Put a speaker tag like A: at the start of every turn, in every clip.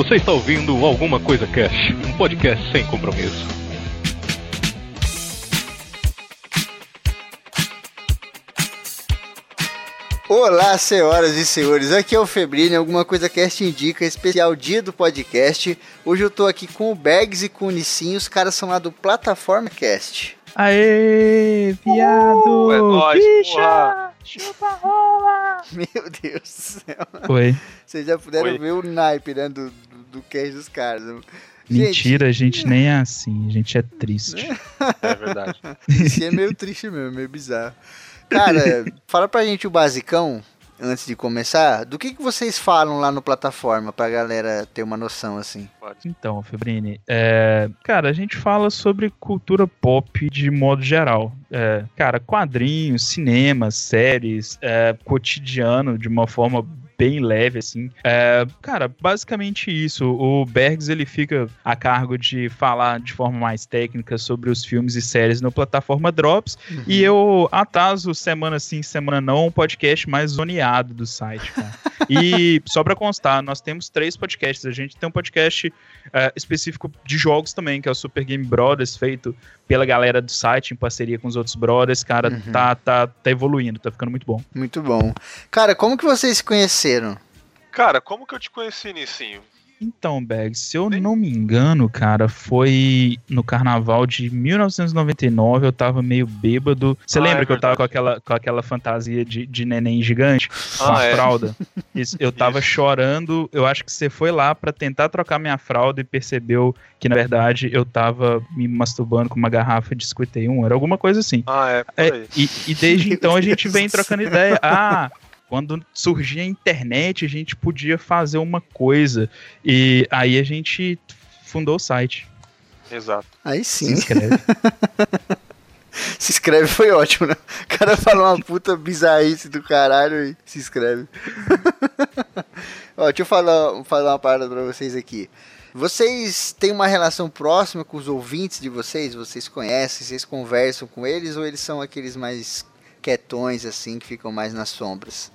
A: Você está ouvindo Alguma Coisa Cash, um podcast sem compromisso.
B: Olá, senhoras e senhores, aqui é o Febrini, Alguma Coisa Cast Indica, especial dia do podcast. Hoje eu tô aqui com o Bags e com o Nissin, os caras são lá do Plataforma Cast.
C: Aê, viado! Uh,
D: é nóis,
C: Bicha! Chupa rola!
B: Meu Deus do céu.
C: Oi.
B: Vocês já puderam
D: Oi.
B: ver o naipe, né, do, do, cast dos caras.
C: Mentira, a gente nem é assim, a gente é triste.
D: É verdade.
B: Isso é meio triste mesmo, meio bizarro. Cara, fala pra gente o basicão, antes de começar, do que, que vocês falam lá no plataforma, pra galera ter uma noção, assim.
C: Então, Febrini, é, cara, a gente fala sobre cultura pop de modo geral. É, cara, quadrinhos, cinema, séries, é, cotidiano de uma forma bem leve, assim. É, cara, basicamente isso. O Bergs, ele fica a cargo de falar de forma mais técnica sobre os filmes e séries no plataforma Drops. E eu ataso semana sim, semana não, um podcast mais zoneado do site, cara. E só pra constar, nós temos três podcasts. A gente tem um podcast é, específico de jogos também, que é o Super Game Brothers, feito pela galera do site, em parceria com os outros brothers. Cara,
B: Uhum.
C: tá, tá, tá evoluindo, tá ficando muito bom.
B: Muito bom. Cara, como que vocês se conheceram?
D: Cara, como que eu te conheci, Nissinho?
C: Então, Bag, se eu não me engano, cara, foi no carnaval de 1999, eu tava meio bêbado. Você
D: Ah,
C: lembra
D: é
C: que eu tava com aquela, com aquela fantasia de, de neném gigante? Com
D: Ah,
C: a
D: é.
C: fralda? Isso, eu tava
D: Isso.
C: chorando, eu acho que você foi lá pra tentar trocar minha fralda e percebeu que, na verdade, eu tava me masturbando com uma garrafa de 51, era alguma coisa assim.
D: Ah, é,
C: É, e, e desde então a gente vem
B: do
C: trocando ideia. Ah, quando surgia a internet, a gente podia fazer uma coisa. E aí a gente fundou o site.
D: Exato.
B: Aí
C: Se
B: sim.
C: inscreve.
B: Se inscreve foi ótimo, né? O cara fala uma puta bizarrice do caralho e se inscreve. Ó, deixa eu falar, falar uma parada pra vocês aqui. Vocês têm uma relação próxima com os ouvintes de vocês? Vocês conhecem? Vocês conversam com eles? Ou eles são aqueles mais quietões, assim, que ficam mais nas sombras?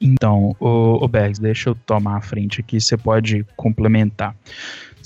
C: Então, o, o Bergs, deixa eu tomar a frente aqui, você pode complementar.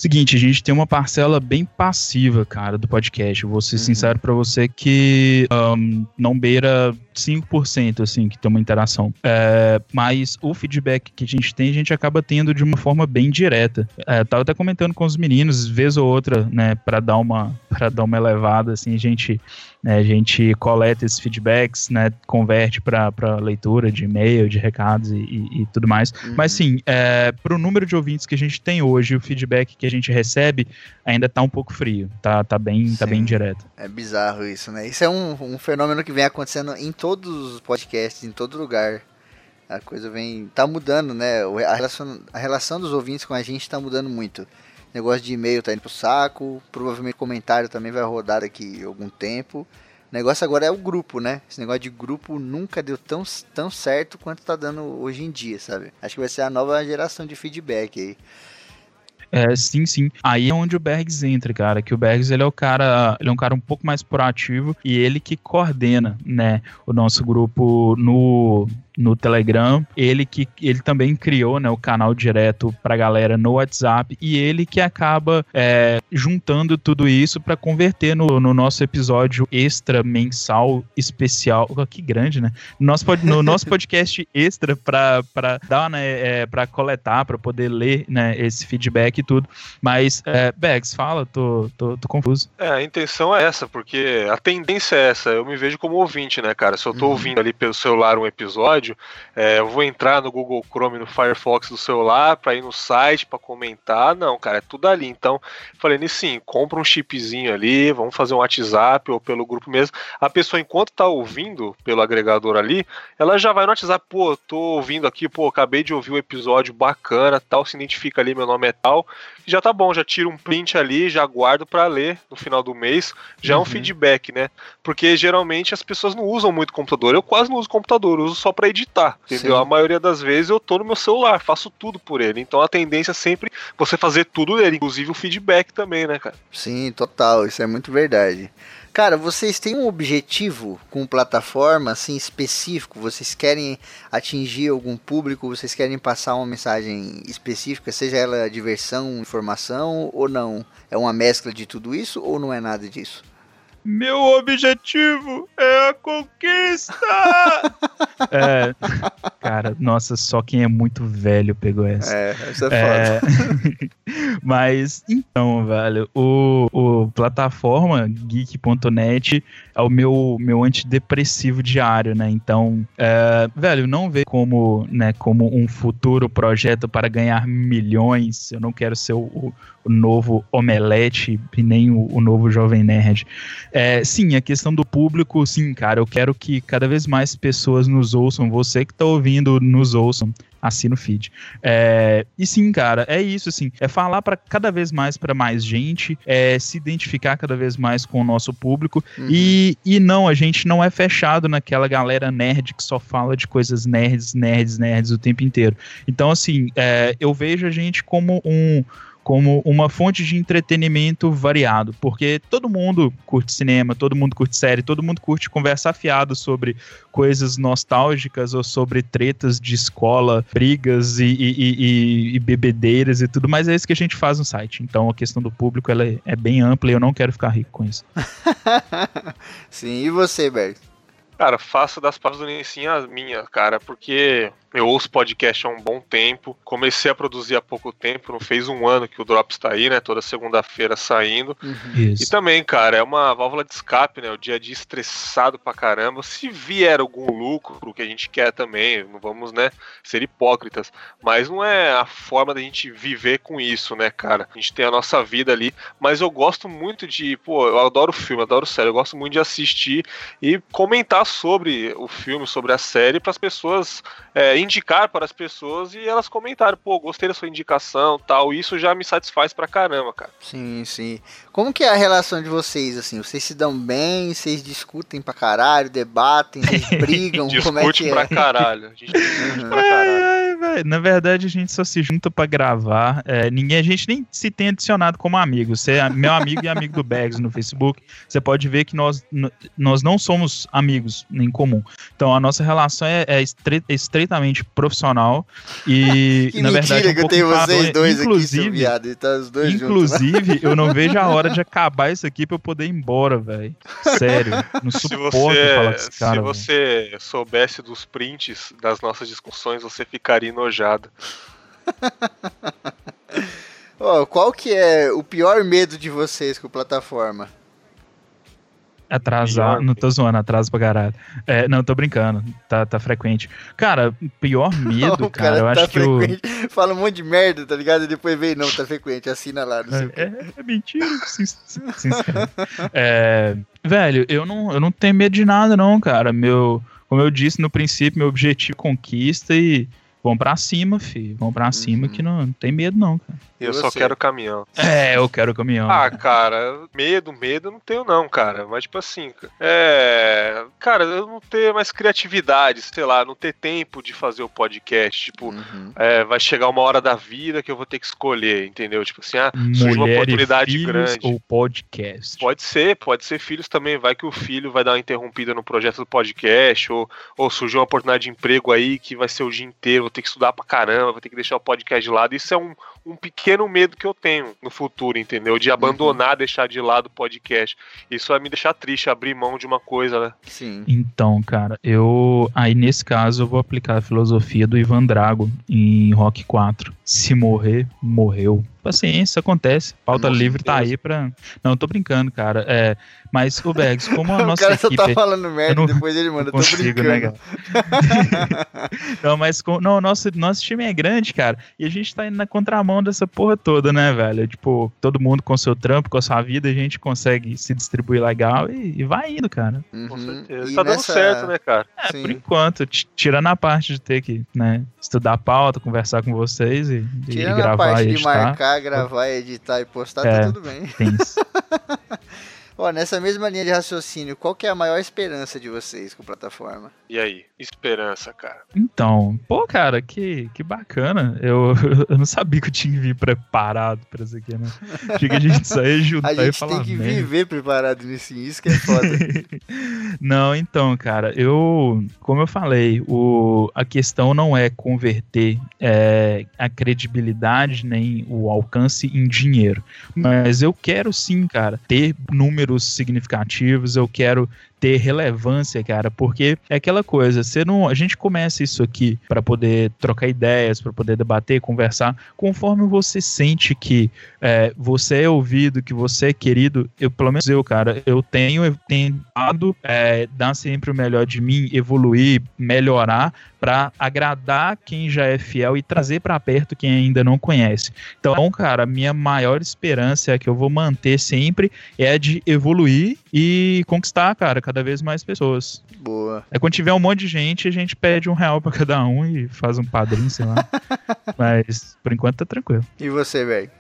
C: Seguinte, a gente tem uma parcela bem passiva, cara, do podcast. Eu vou ser
B: Uhum.
C: sincero pra você que ahn, não beira 5%, assim, que tem uma interação. É, mas o feedback que a gente tem, a gente acaba tendo de uma forma bem direta. É, tava até comentando com os meninos, vez ou outra, né, pra dar uma, pra dar uma elevada, assim, a gente, né, a gente coleta esses feedbacks, né, converte pra pra leitura de e-mail, de recados e, e- e tudo mais. Mas sim, é, pro número de ouvintes que a gente tem hoje, o feedback que a gente recebe ainda tá um pouco frio, tá, tá, bem, tá
B: Sim.
C: bem direto.
B: É bizarro isso, né? Isso é um, um fenômeno que vem acontecendo em todos os podcasts, em todo lugar. A coisa vem. tá mudando, né? O- A relação, a relação dos ouvintes com a gente tá mudando muito. Negócio de e-mail tá indo pro saco, provavelmente comentário também vai rodar daqui algum tempo. O negócio agora é o grupo, né? Esse negócio de grupo nunca deu tão, tão certo quanto tá dando hoje em dia, sabe? Acho que vai ser a nova geração de feedback aí.
C: É, sim, sim. Aí é onde o Bergs entra, cara. Que o Bergs ele é o cara, ele é um cara um pouco mais proativo e ele que coordena, né, o nosso grupo no no Telegram, ele que ele também criou né, o canal direto pra galera no WhatsApp e ele que acaba é, juntando tudo isso pra converter no, no nosso episódio extra mensal especial. Oh, que grande, né? No nosso, pod- no nosso podcast extra pra, pra dar, né, é, pra coletar, pra poder ler né, esse feedback e tudo. Mas, é, Bex, fala, tô, tô, tô confuso.
D: É, a intenção é essa, porque a tendência é essa. Eu me vejo como ouvinte, né, cara? Se eu tô
B: Uhum.
D: ouvindo ali pelo celular um episódio, é, eu vou entrar no Google Chrome, no Firefox do celular, pra ir no site, pra comentar. Não, cara, é tudo ali. Então, falei, sim, compra um chipzinho ali, vamos fazer um WhatsApp ou pelo grupo mesmo. A pessoa, enquanto tá ouvindo pelo agregador ali, ela já vai no WhatsApp, pô, tô ouvindo aqui, pô, acabei de ouvir um episódio bacana, tal, se identifica ali, meu nome é tal. Já tá bom, já tiro um print ali, já guardo pra ler no final do mês. Já é um
B: Uhum.
D: feedback, né? Porque geralmente as pessoas não usam muito computador. Eu quase não uso computador, uso só pra editar. Entendeu?
B: Sim.
D: A maioria das vezes eu tô no meu celular, faço tudo por ele. Então a tendência é sempre você fazer tudo nele, inclusive o feedback também, né, cara?
B: Sim, total, isso é muito verdade. Cara, vocês têm um objetivo com plataforma assim específico? Vocês querem atingir algum público? Vocês querem passar uma mensagem específica, seja ela diversão, informação ou não? É uma mescla de tudo isso ou não é nada disso?
C: Meu objetivo é a conquista! é, cara, nossa, só quem é muito velho pegou essa.
B: É, essa é foda.
C: É, mas, então, velho, o, o plataforma geek.net é o meu, meu antidepressivo diário, né? Então, é, velho, não vê como, né, como um futuro projeto para ganhar milhões. Eu não quero ser o, o, novo Omelete e nem o, o novo Jovem Nerd. É, sim, a questão do público, sim, cara, eu quero que cada vez mais pessoas nos ouçam. Você que tá ouvindo, nos ouçam assina o feed. É, e sim, cara, é isso, assim, é falar para cada vez mais para mais gente, é se identificar cada vez mais com o nosso público uhum. e, e não, a gente não é fechado naquela galera nerd que só fala de coisas nerds, nerds, nerds o tempo inteiro. Então, assim, é, eu vejo a gente como um como uma fonte de entretenimento variado, porque todo mundo curte cinema, todo mundo curte série, todo mundo curte conversar fiado sobre coisas nostálgicas ou sobre tretas de escola, brigas e, e, e, e, bebedeiras e tudo, mas é isso que a gente faz no site. Então a questão do público ela é, é bem ampla e eu não quero ficar rico com isso.
B: Sim, e você, Berg?
D: Cara, faço das palavras do Nissin as minhas, cara, porque eu ouço podcast há um bom tempo. Comecei a produzir há pouco tempo, não fez um ano que o Drops tá aí, né? Toda segunda-feira saindo. Uhum. E também, cara, é uma válvula de escape, né? O dia a dia estressado pra caramba. Se vier algum lucro, que a gente quer também, não vamos, né, ser hipócritas. Mas não é a forma da gente viver com isso, né, cara? A gente tem a nossa vida ali. Mas eu gosto muito de, pô, eu adoro filme, adoro série. Eu gosto muito de assistir e comentar sobre o filme, sobre a série, para as pessoas. É, indicar para as pessoas e elas comentaram, pô, gostei da sua indicação tal. Isso já me satisfaz pra caramba, cara.
B: Sim, sim. Como que é a relação de vocês, assim? Vocês se dão bem, vocês discutem pra caralho, debatem, vocês brigam, como é que é?
D: pra caralho. A gente discute pra caralho.
C: É, na verdade, a gente só se junta pra gravar. É, ninguém, a gente nem se tem adicionado como amigo. Você é meu amigo e amigo do Bags no Facebook. Você pode ver que nós, nós não somos amigos em comum. Então, a nossa relação é, é estreitamente profissional e,
B: que
C: na verdade,
B: é um que eu tenho vocês dois
C: inclusive,
B: aqui, viado, tá os dois
C: Inclusive,
B: juntos,
C: eu não vejo a hora de acabar isso aqui pra eu poder ir embora, velho. Sério, não suporto você, falar com esse cara.
D: Se você véio. soubesse dos prints das nossas discussões, você ficaria enojado.
B: oh, qual que é o pior medo de vocês com plataforma?
C: Atrasar, pior não tô zoando, atraso pra caralho. É, não, tô brincando, tá, tá frequente. Cara, pior medo, cara, cara, eu tá acho frequente. que
B: o... Fala um monte de merda, tá ligado? E depois vem, não, tá frequente, assina lá, não sei
C: é, é, é, mentira, se é, Velho, eu não, eu não tenho medo de nada não, cara. Meu, como eu disse no princípio, meu objetivo é conquista e Vão pra cima, filho. Vão pra cima uhum. que não, não, tem medo, não, cara.
D: Eu só quero caminhão.
C: É, eu quero caminhão.
D: Ah, cara, medo, medo não tenho, não, cara. Mas, tipo assim, é. Cara, eu não ter mais criatividade, sei lá, não ter tempo de fazer o podcast. Tipo, uhum. é, vai chegar uma hora da vida que eu vou ter que escolher, entendeu? Tipo assim, ah, surge uma oportunidade grande.
C: Ou podcast.
D: Pode ser, pode ser filhos também. Vai que o filho vai dar uma interrompida no projeto do podcast, ou, ou surgiu uma oportunidade de emprego aí que vai ser o dia inteiro vou ter que estudar pra caramba, vou ter que deixar o podcast de lado. Isso é um, um pequeno medo que eu tenho no futuro, entendeu? De abandonar, uhum. deixar de lado o podcast. Isso vai me deixar triste, abrir mão de uma coisa, né?
B: Sim.
C: Então, cara, eu. Aí nesse caso eu vou aplicar a filosofia do Ivan Drago em Rock 4. Se morrer, morreu paciência, acontece. Pauta Nossa, livre tá aí pra. Não, tô brincando, cara. É, mas, o Bags, como a nossa.
B: o cara
C: equipe,
B: só tá falando merda não, depois ele manda, consigo, tô né, brincando.
C: Né, não, mas com... não, nosso, nosso time é grande, cara. E a gente tá indo na contramão dessa porra toda, né, velho? Tipo, todo mundo com seu trampo, com a sua vida, a gente consegue se distribuir legal e, e vai indo, cara.
D: Uhum. Com certeza. E tá nessa... dando certo, né, cara?
C: É, Sim. por enquanto. Tirando a parte de ter que, né, estudar a pauta, conversar com vocês e, e gravar
B: a parte
C: e
B: de marcar, gravar, editar e postar, tá é, tá tudo bem.
C: Tem isso.
B: Ó, nessa mesma linha de raciocínio, qual que é a maior esperança de vocês com a plataforma?
D: E aí? Esperança, cara.
C: Então, pô, cara, que, que bacana. Eu, eu não sabia que eu tinha que vir preparado pra isso aqui, né? Tinha que a gente sair juntar
B: A
C: e
B: gente
C: falar
B: tem que
C: merda.
B: viver preparado nisso, isso que é foda.
C: Não, então, cara, eu, como eu falei, o, a questão não é converter é, a credibilidade nem o alcance em dinheiro, mas eu quero sim, cara, ter números significativos, eu quero ter relevância, cara, porque é aquela coisa, você não, a gente começa isso aqui para poder trocar ideias, para poder debater, conversar, conforme você sente que é, você é ouvido, que você é querido, eu pelo menos eu, cara, eu tenho tentado é, dar sempre o melhor de mim, evoluir, melhorar para agradar quem já é fiel e trazer para perto quem ainda não conhece. Então, cara, minha maior esperança é que eu vou manter sempre é de evoluir e conquistar, cara, cada vez mais pessoas.
B: Boa.
C: É quando tiver um monte de gente, a gente pede um real para cada um e faz um padrinho, sei lá. Mas por enquanto tá tranquilo.
B: E você, velho?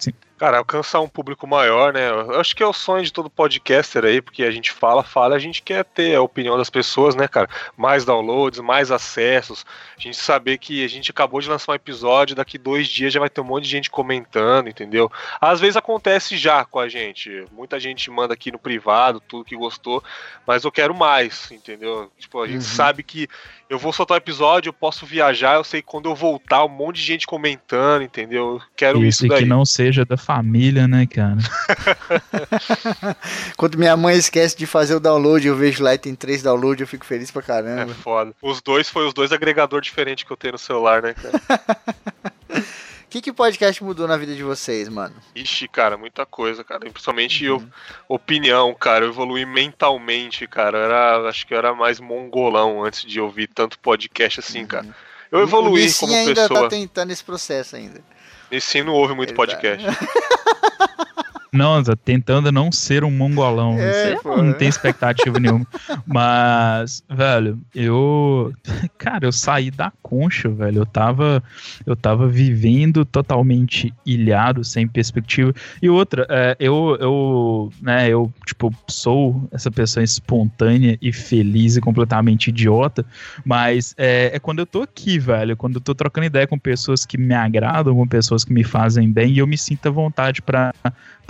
D: Cara, alcançar um público maior, né? Eu acho que é o sonho de todo podcaster aí, porque a gente fala, fala, a gente quer ter a opinião das pessoas, né, cara? Mais downloads, mais acessos. A gente saber que a gente acabou de lançar um episódio, daqui dois dias já vai ter um monte de gente comentando, entendeu? Às vezes acontece já com a gente. Muita gente manda aqui no privado, tudo que gostou, mas eu quero mais, entendeu? Tipo, a gente
B: Uhum.
D: sabe que eu vou soltar o episódio, eu posso viajar, eu sei que quando eu voltar, um monte de gente comentando, entendeu? Eu quero
C: Isso,
D: isso daí.
C: que não seja da família, né, cara?
B: Quando minha mãe esquece de fazer o download, eu vejo lá e tem três downloads, eu fico feliz pra
D: É
B: caramba.
D: foda. Os dois foi os dois agregadores diferentes que eu tenho no celular, né, cara?
B: O que que o podcast mudou na vida de vocês, mano?
D: Ixi, cara, muita coisa, cara. Principalmente
B: Uhum.
D: eu, opinião, cara. Eu evolui mentalmente, cara. Eu era, acho que eu era mais mongolão antes de ouvir tanto podcast assim, cara. Eu
B: o
D: evoluí
B: Nissin
D: como
B: ainda
D: pessoa.
B: tá tentando esse processo ainda.
D: E sim, não ouve muito
B: Ele
D: podcast.
C: Não, tá tentando não ser um mongolão.
B: É,
C: Isso
B: pô.
C: eu não tem expectativa nenhuma. Mas, velho, eu. Cara, eu saí da concha, velho. Eu tava. Eu tava vivendo totalmente ilhado, sem perspectiva. E outra, é, eu, eu. Né, eu, tipo, sou essa pessoa espontânea e feliz e completamente idiota. Mas é, é quando eu tô aqui, velho. Quando eu tô trocando ideia com pessoas que me agradam, com pessoas que me fazem bem, e eu me sinto à vontade pra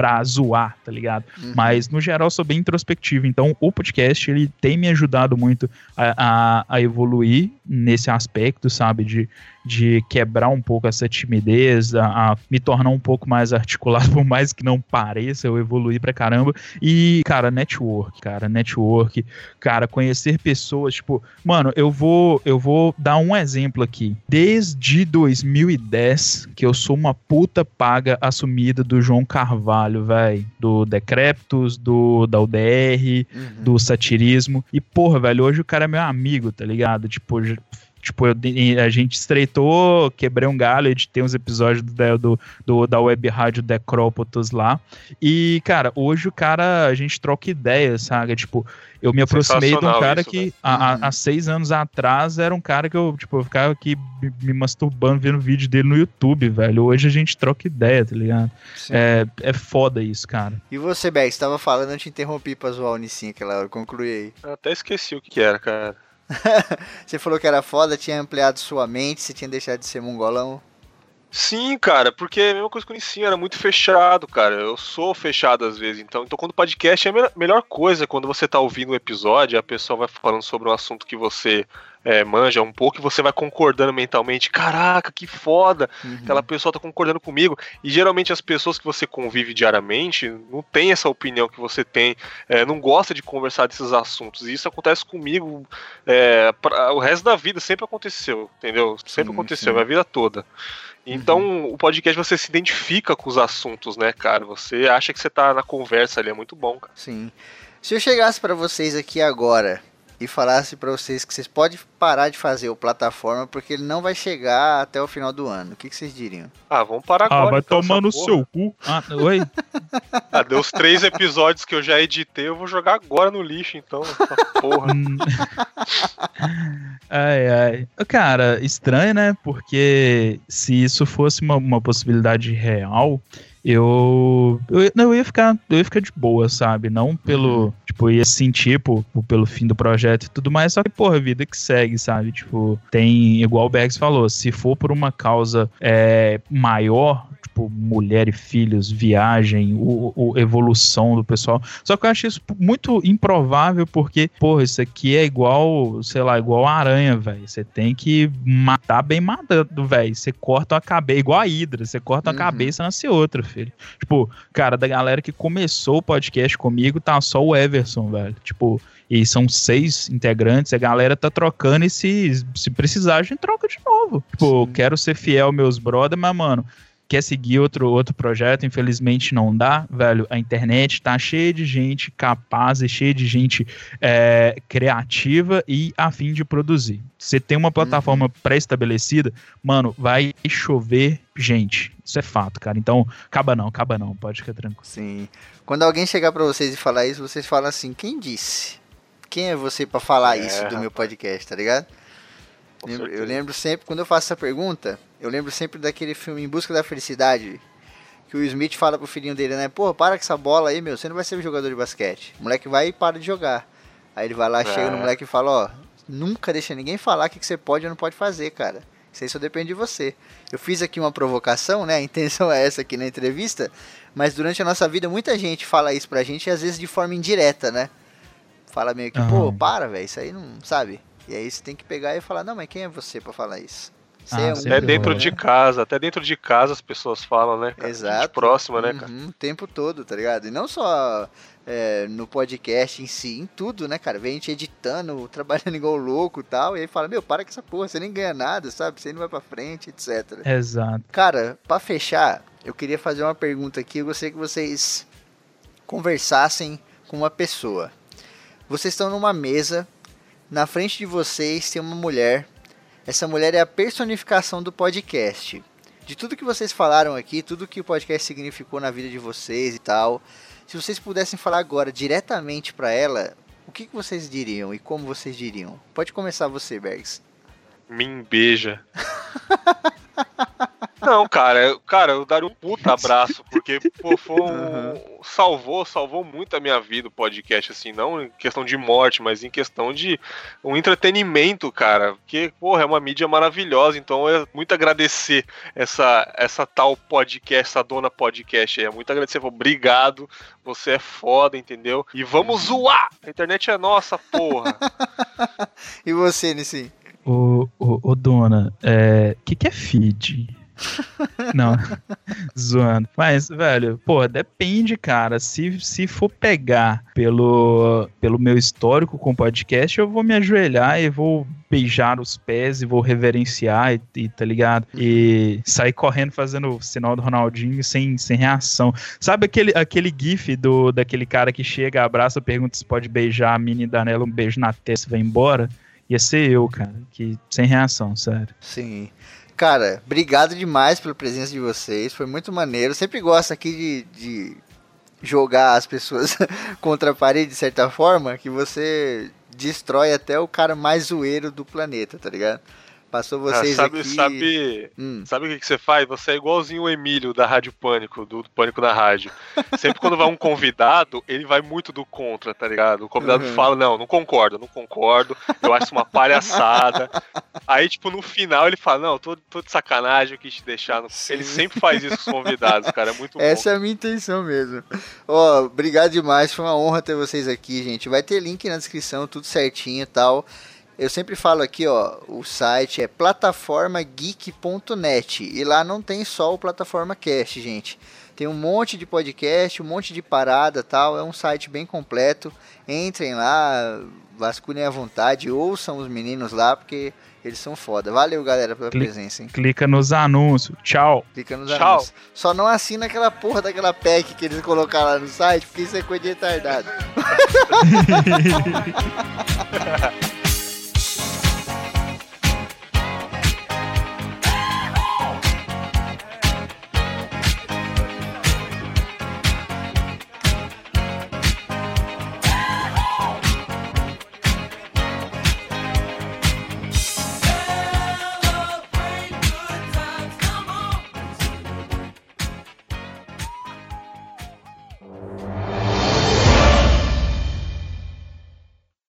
C: pra zoar, tá ligado?
B: Uhum.
C: Mas, no geral, eu sou bem introspectivo. Então, o podcast, ele tem me ajudado muito a, a, a evoluir nesse aspecto, sabe? De, de quebrar um pouco essa timidez, a, a me tornar um pouco mais articulado, por mais que não pareça, eu evoluí pra caramba. E, cara, network, cara, network, cara, conhecer pessoas, tipo, mano, eu vou, eu vou dar um exemplo aqui. Desde 2010, que eu sou uma puta paga assumida do João Carvalho, velho, do Decreptus, do da UDR,
B: Uhum.
C: do satirismo. E, porra, velho, hoje o cara é meu amigo, tá ligado? Tipo, tipo eu, a gente estreitou, quebrei um galho, editei uns episódios do, do, do- da web rádio Decrópolis lá. E, cara, hoje o cara, a gente troca ideias, sabe? Tipo, eu me aproximei de um cara
D: isso,
C: que há,
B: Uhum.
C: há seis anos atrás era um cara que eu, tipo, eu ficava aqui me- masturbando vendo vídeo dele no YouTube, velho. Hoje a gente troca ideia, tá ligado?
B: Sim.
C: É, é foda isso, cara.
B: E você, Beck, você tava falando, eu te interrompi pra zoar o Nissin aquela hora, conclui aí.
D: Eu até esqueci o que, que era, cara.
B: Você falou que era foda, tinha ampliado sua mente, você tinha deixado de ser mongolão.
D: Sim, cara, porque é a mesma coisa que eu conhecia, era muito fechado, cara. Eu sou fechado às vezes, então. Então, quando o podcast é a me- melhor coisa, quando você tá ouvindo o episódio, a pessoa vai falando sobre um assunto que você é, manja um pouco e você vai concordando mentalmente. Caraca, que foda!
B: Uhum.
D: Aquela pessoa tá concordando comigo. E geralmente as pessoas que você convive diariamente não tem essa opinião que você tem, é, não gosta de conversar desses assuntos. E isso acontece comigo é, pra- o resto da vida, sempre aconteceu, entendeu? Sempre
B: Sim,
D: aconteceu,
B: sim.
D: minha vida toda. Então, o podcast você se identifica com os assuntos, né, cara? Você acha que você tá na conversa ali, é muito bom, cara.
B: Sim. Se eu chegasse pra vocês aqui agora e falasse pra vocês que vocês podem parar de fazer o plataforma porque ele não vai chegar até o final do ano, o que, que vocês diriam?
D: Ah, vamos parar agora.
C: Ah, vai
D: então,
C: tomar no
D: porra.
C: seu cu. Ah, oi?
D: Ah, deu os três episódios que eu já editei, eu vou jogar agora no lixo, então. Porra.
C: Hum. ai, ai. Cara, estranho, né? Porque se isso fosse uma, uma possibilidade real, eu, eu, não, eu ia ficar, eu ia ficar de boa, sabe? Não pelo, tipo, ia sentir por, pelo fim do projeto e tudo mais, só que, porra, vida que segue, sabe? Tipo, tem, igual o Bergs falou, se for por uma causa é, maior, tipo, mulher e filhos, viagem, o, o, evolução do pessoal. Só que eu acho isso muito improvável, porque, porra, isso aqui é igual, sei lá, igual a aranha, velho. Você tem que matar bem matando, velho. Você corta uma cabeça, igual a Hidra, você corta uma uhum. cabeça, nasce outra, filho. Tipo, cara, da galera que começou o podcast comigo, tá só o Everson, velho. Tipo, e são seis integrantes, a galera tá trocando e se, se precisar, a gente troca de novo. Tipo, Sim. quero ser fiel aos meus brother, mas, mano, quer seguir outro, outro projeto, infelizmente não dá, velho. A internet tá cheia de gente capaz e cheia de gente é, criativa e a fim de produzir. Você tem uma plataforma uhum. pré-estabelecida, mano, vai chover gente. Isso é fato, cara. Então, acaba não, acaba não, pode ficar tranquilo.
B: Sim. Quando alguém chegar para vocês e falar isso, vocês falam assim: quem disse? Quem é você para falar é, isso do meu podcast, tá ligado? Eu lembro sempre, quando eu faço essa pergunta, eu lembro sempre daquele filme Em Busca da Felicidade, que o Smith fala pro filhinho dele, né? Pô, para com essa bola aí, meu, você não vai ser um jogador de basquete. O moleque vai e para de jogar. Aí ele vai lá, é. chega no moleque e fala, ó, nunca deixa ninguém falar o que, que você pode ou não pode fazer, cara. Isso aí só depende de você. Eu fiz aqui uma provocação, né? A intenção é essa aqui na entrevista, mas durante a nossa vida muita gente fala isso pra gente e às vezes de forma indireta, né? Fala meio que, uhum. pô, para, velho, isso aí não, sabe? E aí você tem que pegar e falar, não, mas quem é você para falar isso?
D: Ah, é um... Até dentro de casa, até dentro de casa as pessoas falam, né? Cara?
B: Exato.
D: Gente próxima, né, cara?
B: Uhum, o tempo todo, tá ligado? E não só é, no podcast em si, em tudo, né, cara? Vem a gente editando, trabalhando igual louco e tal, e aí fala, meu, para com essa porra, você nem ganha nada, sabe? Você não vai pra frente, etc.
C: Exato.
B: Cara, pra fechar, eu queria fazer uma pergunta aqui, eu gostaria que vocês conversassem com uma pessoa. Vocês estão numa mesa na frente de vocês tem uma mulher. Essa mulher é a personificação do podcast. De tudo que vocês falaram aqui, tudo que o podcast significou na vida de vocês e tal. Se vocês pudessem falar agora diretamente para ela, o que, que vocês diriam e como vocês diriam? Pode começar você, Bergs.
D: Me beija. Não, cara, cara, eu daria um puta abraço, porque pô, foi um, uhum. salvou, salvou muito a minha vida o podcast, assim, não em questão de morte, mas em questão de um entretenimento, cara, porque, porra, é uma mídia maravilhosa, então é muito agradecer essa, essa tal podcast, essa dona podcast aí, é muito agradecer, obrigado, você é foda, entendeu? E vamos zoar! A internet é nossa, porra!
B: e você, Nissim?
C: Ô, ô, ô dona, o é, que, que é feed? Não, zoando. Mas, velho, pô, depende, cara. Se, se for pegar pelo, pelo meu histórico com podcast, eu vou me ajoelhar e vou beijar os pés e vou reverenciar e, e tá ligado? E sair correndo fazendo o sinal do Ronaldinho sem, sem reação. Sabe aquele, aquele gif do, daquele cara que chega, abraça, pergunta se pode beijar a mini e um beijo na testa e vai embora? Ia ser eu, cara, que sem reação, sério.
B: Sim. Cara, obrigado demais pela presença de vocês. Foi muito maneiro. sempre gosto aqui de, de jogar as pessoas contra a parede de certa forma, que você destrói até o cara mais zoeiro do planeta, tá ligado? Passou ah, vocês
D: ah, sabe,
B: aqui...
D: Sabe, hum. sabe o que, que você faz? Você é igualzinho o Emílio da Rádio Pânico, do, do Pânico na Rádio. Sempre quando vai um convidado, ele vai muito do contra, tá ligado? O convidado uhum. fala, não, não concordo, não concordo, eu acho uma palhaçada. Aí, tipo, no final ele fala, não, tô, tô de sacanagem, eu quis te deixar. Ele sempre faz isso com os convidados, cara, é muito
B: Essa bom. é a minha intenção mesmo. Ó, obrigado demais, foi uma honra ter vocês aqui, gente. Vai ter link na descrição, tudo certinho e tal. Eu sempre falo aqui, ó, o site é plataformageek.net e lá não tem só o Plataforma Cast, gente. Tem um monte de podcast, um monte de parada, tal. É um site bem completo. Entrem lá, vasculhem à vontade, ouçam os meninos lá, porque eles são foda. Valeu, galera, pela Clica, presença, hein?
C: Clica nos anúncios. Tchau.
B: Clica nos Tchau. anúncios. Só não assina aquela porra daquela pack que eles colocaram lá no site, porque isso é coisa de retardado.